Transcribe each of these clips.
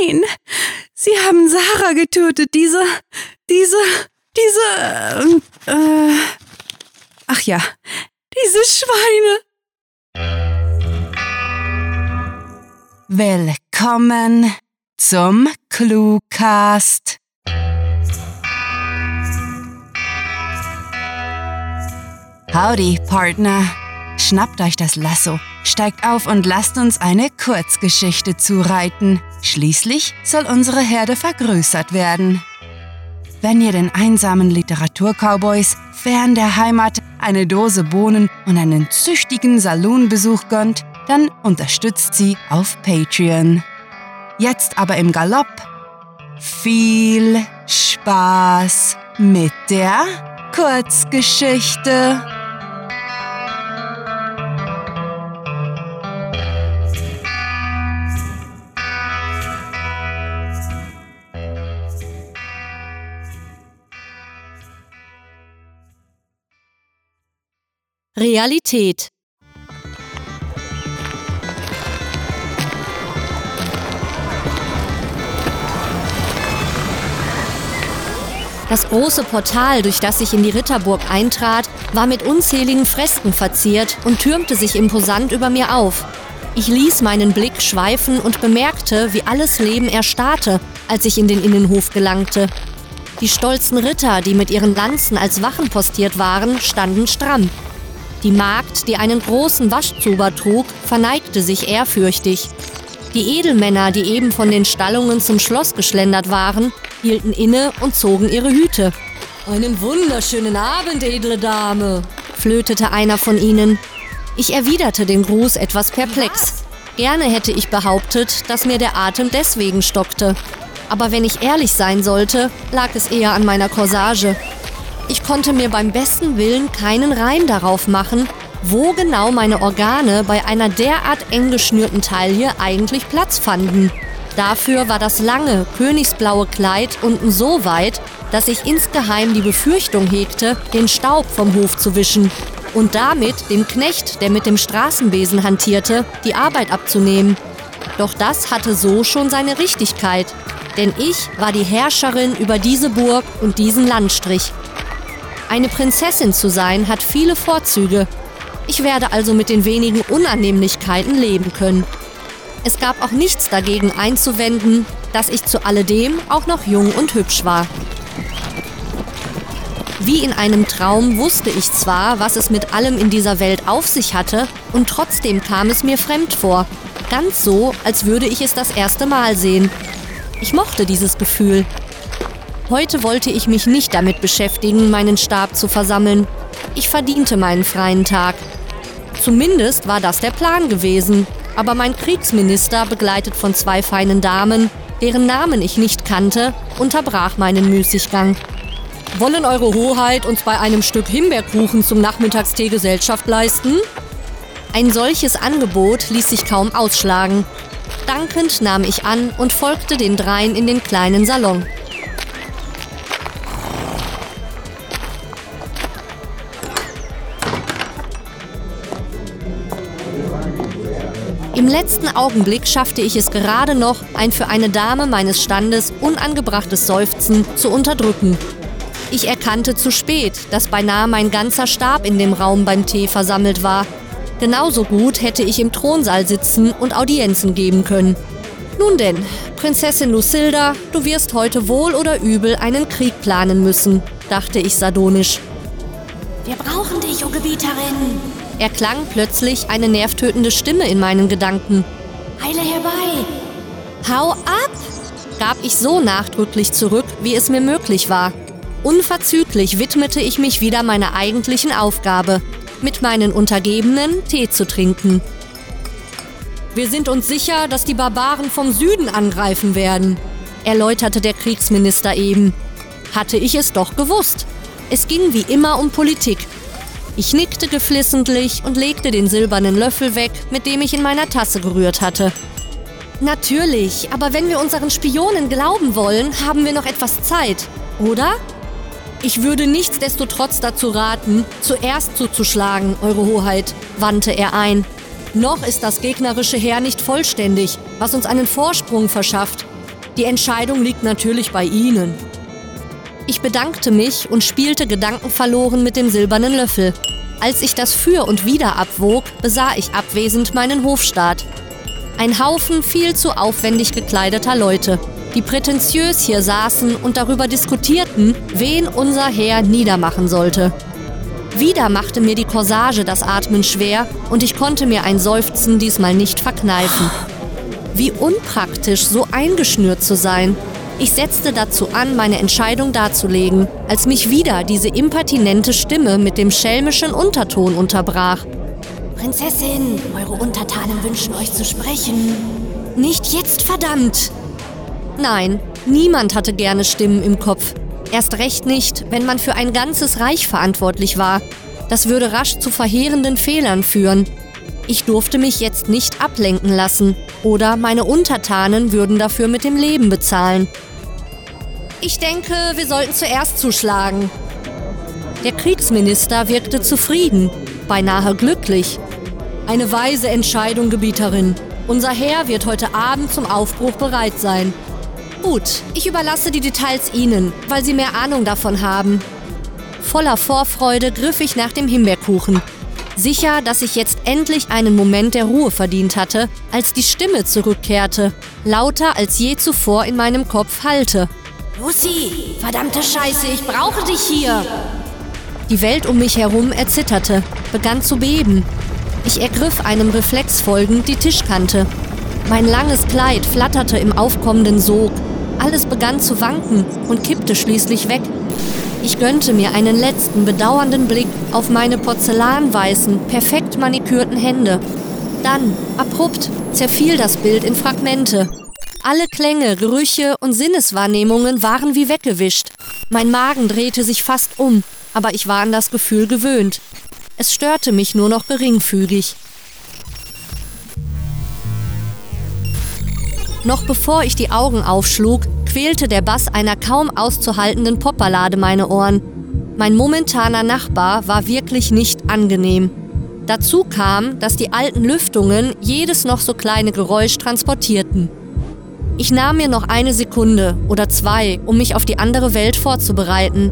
Nein! Sie haben Sarah getötet, diese, diese, diese, äh, ach ja, diese Schweine. Willkommen zum Cluecast. Howdy, Partner. Schnappt euch das Lasso, steigt auf und lasst uns eine Kurzgeschichte zureiten. Schließlich soll unsere Herde vergrößert werden. Wenn ihr den einsamen Literaturcowboys fern der Heimat eine Dose Bohnen und einen züchtigen Salonbesuch gönnt, dann unterstützt sie auf Patreon. Jetzt aber im Galopp. Viel Spaß mit der Kurzgeschichte. Realität Das große Portal, durch das ich in die Ritterburg eintrat, war mit unzähligen Fresken verziert und türmte sich imposant über mir auf. Ich ließ meinen Blick schweifen und bemerkte, wie alles Leben erstarrte, als ich in den Innenhof gelangte. Die stolzen Ritter, die mit ihren Lanzen als Wachen postiert waren, standen stramm. Die Magd, die einen großen Waschzuber trug, verneigte sich ehrfürchtig. Die Edelmänner, die eben von den Stallungen zum Schloss geschlendert waren, hielten inne und zogen ihre Hüte. Einen wunderschönen Abend, edle Dame, flötete einer von ihnen. Ich erwiderte den Gruß etwas perplex. Gerne hätte ich behauptet, dass mir der Atem deswegen stockte. Aber wenn ich ehrlich sein sollte, lag es eher an meiner Corsage. Ich konnte mir beim besten Willen keinen Reim darauf machen, wo genau meine Organe bei einer derart eng geschnürten Taille eigentlich Platz fanden. Dafür war das lange, königsblaue Kleid unten so weit, dass ich insgeheim die Befürchtung hegte, den Staub vom Hof zu wischen und damit dem Knecht, der mit dem Straßenwesen hantierte, die Arbeit abzunehmen. Doch das hatte so schon seine Richtigkeit, denn ich war die Herrscherin über diese Burg und diesen Landstrich. Eine Prinzessin zu sein hat viele Vorzüge. Ich werde also mit den wenigen Unannehmlichkeiten leben können. Es gab auch nichts dagegen einzuwenden, dass ich zu alledem auch noch jung und hübsch war. Wie in einem Traum wusste ich zwar, was es mit allem in dieser Welt auf sich hatte, und trotzdem kam es mir fremd vor. Ganz so, als würde ich es das erste Mal sehen. Ich mochte dieses Gefühl. Heute wollte ich mich nicht damit beschäftigen, meinen Stab zu versammeln. Ich verdiente meinen freien Tag. Zumindest war das der Plan gewesen. Aber mein Kriegsminister, begleitet von zwei feinen Damen, deren Namen ich nicht kannte, unterbrach meinen Müßiggang. Wollen Eure Hoheit uns bei einem Stück Himbeerkuchen zum Nachmittagstee Gesellschaft leisten? Ein solches Angebot ließ sich kaum ausschlagen. Dankend nahm ich an und folgte den dreien in den kleinen Salon. Im letzten Augenblick schaffte ich es gerade noch, ein für eine Dame meines Standes unangebrachtes Seufzen zu unterdrücken. Ich erkannte zu spät, dass beinahe mein ganzer Stab in dem Raum beim Tee versammelt war. Genauso gut hätte ich im Thronsaal sitzen und Audienzen geben können. Nun denn, Prinzessin Lucilda, du wirst heute wohl oder übel einen Krieg planen müssen, dachte ich sardonisch. Wir brauchen dich, o Gebieterin, erklang plötzlich eine nervtötende Stimme in meinen Gedanken. Eile herbei! Hau ab! gab ich so nachdrücklich zurück, wie es mir möglich war. Unverzüglich widmete ich mich wieder meiner eigentlichen Aufgabe, mit meinen Untergebenen Tee zu trinken. Wir sind uns sicher, dass die Barbaren vom Süden angreifen werden, erläuterte der Kriegsminister eben. Hatte ich es doch gewusst. Es ging wie immer um Politik ich nickte geflissentlich und legte den silbernen Löffel weg, mit dem ich in meiner Tasse gerührt hatte. Natürlich, aber wenn wir unseren Spionen glauben wollen, haben wir noch etwas Zeit, oder? Ich würde nichtsdestotrotz dazu raten, zuerst zuzuschlagen, Eure Hoheit, wandte er ein. Noch ist das gegnerische Heer nicht vollständig, was uns einen Vorsprung verschafft. Die Entscheidung liegt natürlich bei Ihnen. Ich bedankte mich und spielte gedankenverloren mit dem silbernen Löffel. Als ich das Für und Wider abwog, besah ich abwesend meinen Hofstaat. Ein Haufen viel zu aufwendig gekleideter Leute, die prätentiös hier saßen und darüber diskutierten, wen unser Heer niedermachen sollte. Wieder machte mir die Corsage das Atmen schwer und ich konnte mir ein Seufzen diesmal nicht verkneifen. Wie unpraktisch, so eingeschnürt zu sein. Ich setzte dazu an, meine Entscheidung darzulegen, als mich wieder diese impertinente Stimme mit dem schelmischen Unterton unterbrach. Prinzessin, eure Untertanen wünschen euch zu sprechen. Nicht jetzt, verdammt! Nein, niemand hatte gerne Stimmen im Kopf. Erst recht nicht, wenn man für ein ganzes Reich verantwortlich war. Das würde rasch zu verheerenden Fehlern führen. Ich durfte mich jetzt nicht ablenken lassen, oder meine Untertanen würden dafür mit dem Leben bezahlen. Ich denke, wir sollten zuerst zuschlagen. Der Kriegsminister wirkte zufrieden, beinahe glücklich. Eine weise Entscheidung, Gebieterin. Unser Heer wird heute Abend zum Aufbruch bereit sein. Gut, ich überlasse die Details Ihnen, weil Sie mehr Ahnung davon haben. Voller Vorfreude griff ich nach dem Himbeerkuchen. Sicher, dass ich jetzt endlich einen Moment der Ruhe verdient hatte, als die Stimme zurückkehrte, lauter als je zuvor in meinem Kopf hallte. Lucy, verdammte Scheiße, ich brauche dich hier. Die Welt um mich herum erzitterte, begann zu beben. Ich ergriff einem Reflex folgend die Tischkante. Mein langes Kleid flatterte im aufkommenden Sog. Alles begann zu wanken und kippte schließlich weg. Ich gönnte mir einen letzten bedauernden Blick auf meine porzellanweißen, perfekt manikürten Hände. Dann, abrupt, zerfiel das Bild in Fragmente. Alle Klänge, Gerüche und Sinneswahrnehmungen waren wie weggewischt. Mein Magen drehte sich fast um, aber ich war an das Gefühl gewöhnt. Es störte mich nur noch geringfügig. Noch bevor ich die Augen aufschlug, quälte der Bass einer kaum auszuhaltenden Popballade meine Ohren. Mein momentaner Nachbar war wirklich nicht angenehm. Dazu kam, dass die alten Lüftungen jedes noch so kleine Geräusch transportierten. Ich nahm mir noch eine Sekunde oder zwei, um mich auf die andere Welt vorzubereiten.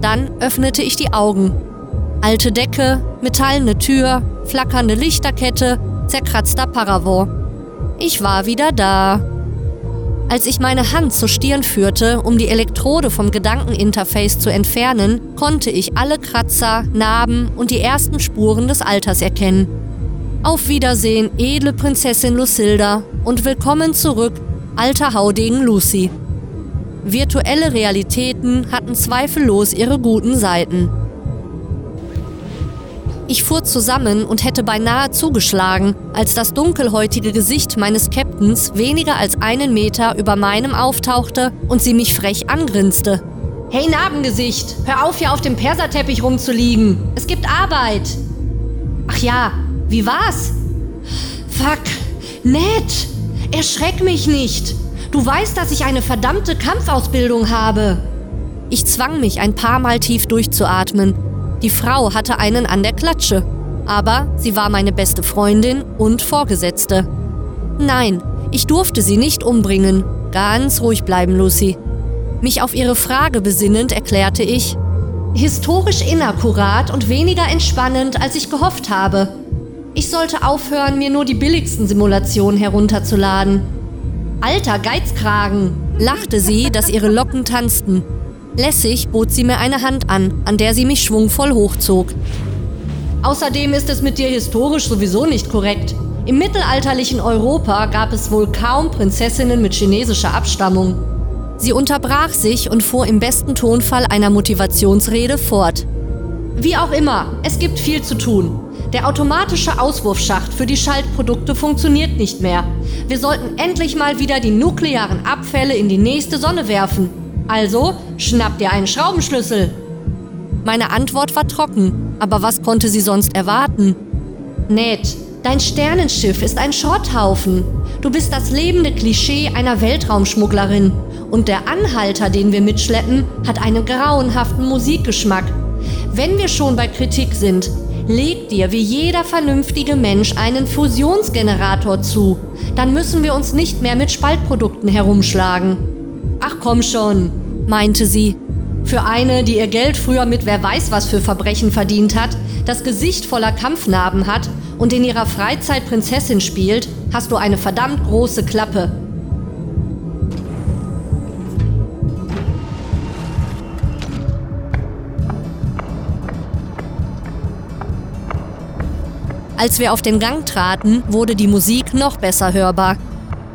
Dann öffnete ich die Augen. Alte Decke, metallene Tür, flackernde Lichterkette, zerkratzter Paravent. Ich war wieder da. Als ich meine Hand zur Stirn führte, um die Elektrode vom Gedankeninterface zu entfernen, konnte ich alle Kratzer, Narben und die ersten Spuren des Alters erkennen. Auf Wiedersehen, edle Prinzessin Lucilda, und willkommen zurück, alter Haudegen Lucy. Virtuelle Realitäten hatten zweifellos ihre guten Seiten. Ich fuhr zusammen und hätte beinahe zugeschlagen, als das dunkelhäutige Gesicht meines Captains weniger als einen Meter über meinem auftauchte und sie mich frech angrinste. Hey Narbengesicht, hör auf hier auf dem Perserteppich rumzuliegen. Es gibt Arbeit. Ach ja, wie war's? Fuck, nett. Erschreck mich nicht. Du weißt, dass ich eine verdammte Kampfausbildung habe. Ich zwang mich ein paar Mal tief durchzuatmen die Frau hatte einen an der Klatsche, aber sie war meine beste Freundin und Vorgesetzte. Nein, ich durfte sie nicht umbringen. Ganz ruhig bleiben, Lucy. Mich auf ihre Frage besinnend erklärte ich, historisch inakkurat und weniger entspannend, als ich gehofft habe. Ich sollte aufhören, mir nur die billigsten Simulationen herunterzuladen. Alter Geizkragen, lachte sie, dass ihre Locken tanzten. Lässig bot sie mir eine Hand an, an der sie mich schwungvoll hochzog. Außerdem ist es mit dir historisch sowieso nicht korrekt. Im mittelalterlichen Europa gab es wohl kaum Prinzessinnen mit chinesischer Abstammung. Sie unterbrach sich und fuhr im besten Tonfall einer Motivationsrede fort. Wie auch immer, es gibt viel zu tun. Der automatische Auswurfschacht für die Schaltprodukte funktioniert nicht mehr. Wir sollten endlich mal wieder die nuklearen Abfälle in die nächste Sonne werfen. Also schnapp dir einen Schraubenschlüssel. Meine Antwort war trocken, aber was konnte sie sonst erwarten? Ned, dein Sternenschiff ist ein Schrotthaufen. Du bist das lebende Klischee einer Weltraumschmugglerin. Und der Anhalter, den wir mitschleppen, hat einen grauenhaften Musikgeschmack. Wenn wir schon bei Kritik sind, Leg dir wie jeder vernünftige Mensch einen Fusionsgenerator zu. Dann müssen wir uns nicht mehr mit Spaltprodukten herumschlagen. Ach komm schon, meinte sie. Für eine, die ihr Geld früher mit wer weiß was für Verbrechen verdient hat, das Gesicht voller Kampfnarben hat und in ihrer Freizeit Prinzessin spielt, hast du eine verdammt große Klappe. Als wir auf den Gang traten, wurde die Musik noch besser hörbar.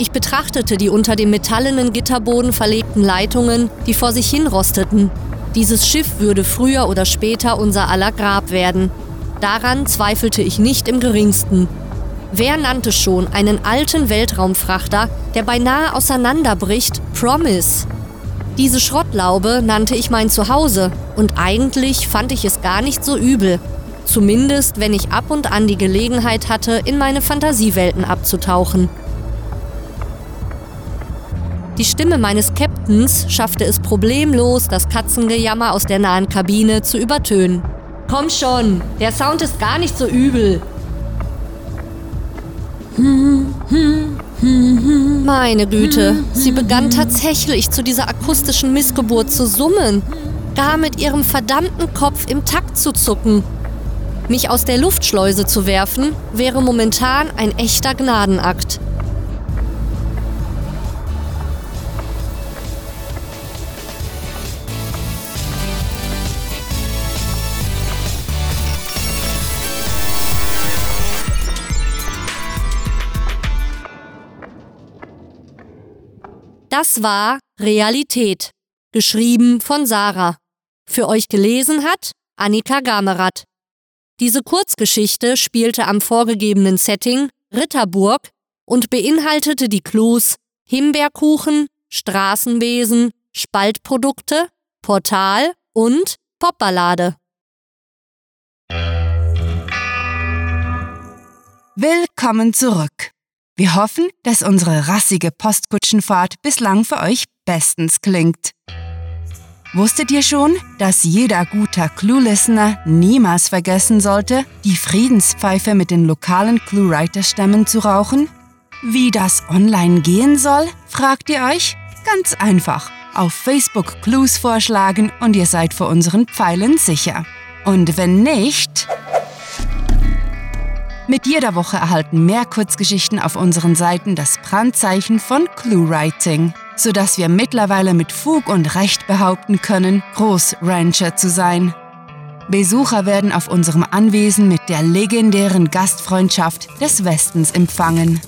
Ich betrachtete die unter dem metallenen Gitterboden verlegten Leitungen, die vor sich hin rosteten. Dieses Schiff würde früher oder später unser aller Grab werden. Daran zweifelte ich nicht im geringsten. Wer nannte schon einen alten Weltraumfrachter, der beinahe auseinanderbricht, Promise? Diese Schrottlaube nannte ich mein Zuhause und eigentlich fand ich es gar nicht so übel. Zumindest, wenn ich ab und an die Gelegenheit hatte, in meine Fantasiewelten abzutauchen. Die Stimme meines Captains schaffte es problemlos, das Katzengejammer aus der nahen Kabine zu übertönen. Komm schon, der Sound ist gar nicht so übel. Meine Güte, sie begann tatsächlich zu dieser akustischen Missgeburt zu summen, gar mit ihrem verdammten Kopf im Takt zu zucken. Mich aus der Luftschleuse zu werfen, wäre momentan ein echter Gnadenakt. Das war Realität, geschrieben von Sarah. Für euch gelesen hat Annika Gamerath. Diese Kurzgeschichte spielte am vorgegebenen Setting Ritterburg und beinhaltete die Clues Himbeerkuchen, Straßenwesen, Spaltprodukte, Portal und Popballade. Willkommen zurück. Wir hoffen, dass unsere rassige Postkutschenfahrt bislang für euch bestens klingt. Wusstet ihr schon, dass jeder guter Clue-Listener niemals vergessen sollte, die Friedenspfeife mit den lokalen Clue-Writer-Stämmen zu rauchen? Wie das online gehen soll, fragt ihr euch? Ganz einfach. Auf Facebook Clues vorschlagen und ihr seid vor unseren Pfeilen sicher. Und wenn nicht... Mit jeder Woche erhalten mehr Kurzgeschichten auf unseren Seiten das Brandzeichen von Clue-Writing sodass wir mittlerweile mit Fug und Recht behaupten können, Großrancher zu sein. Besucher werden auf unserem Anwesen mit der legendären Gastfreundschaft des Westens empfangen.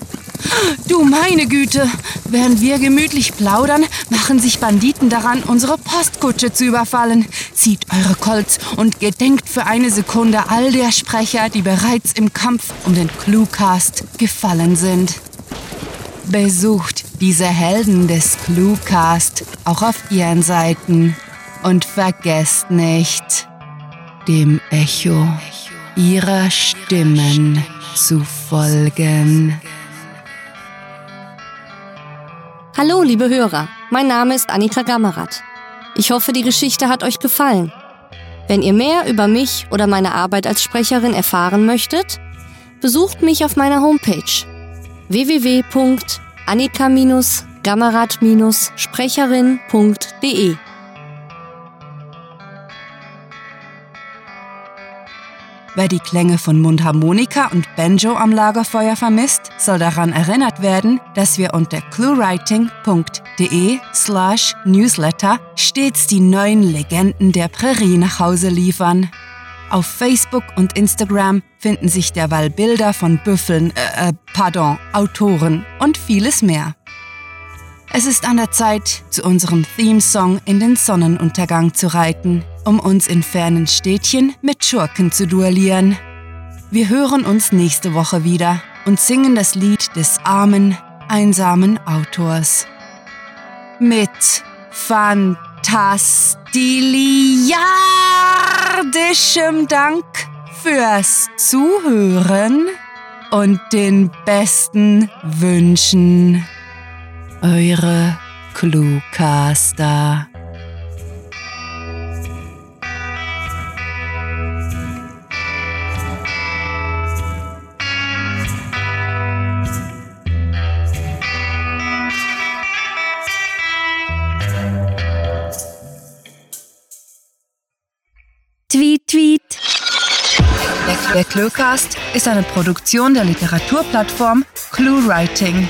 Du meine Güte! Während wir gemütlich plaudern, machen sich Banditen daran, unsere Postkutsche zu überfallen. Zieht eure Colts und gedenkt für eine Sekunde all der Sprecher, die bereits im Kampf um den Cluecast gefallen sind. Besucht diese Helden des Cluecast auch auf ihren Seiten und vergesst nicht, dem Echo ihrer Stimmen zu folgen. Hallo, liebe Hörer, mein Name ist Annika Gammerath. Ich hoffe, die Geschichte hat euch gefallen. Wenn ihr mehr über mich oder meine Arbeit als Sprecherin erfahren möchtet, besucht mich auf meiner Homepage www.annika-gammerat-sprecherin.de. Wer die Klänge von Mundharmonika und Banjo am Lagerfeuer vermisst, soll daran erinnert werden, dass wir unter cluewriting.de slash newsletter stets die neuen Legenden der Prärie nach Hause liefern. Auf Facebook und Instagram finden sich derweil Bilder von Büffeln, äh, äh, pardon, Autoren und vieles mehr. Es ist an der Zeit, zu unserem Theme-Song in den Sonnenuntergang zu reiten, um uns in fernen Städtchen mit Schurken zu duellieren. Wir hören uns nächste Woche wieder und singen das Lied des armen, einsamen Autors. Mit fantastiliardischem Dank fürs Zuhören und den besten Wünschen eure Cluecaster. Tweet, tweet. Der Cluecast ist eine Produktion der Literaturplattform ClueWriting.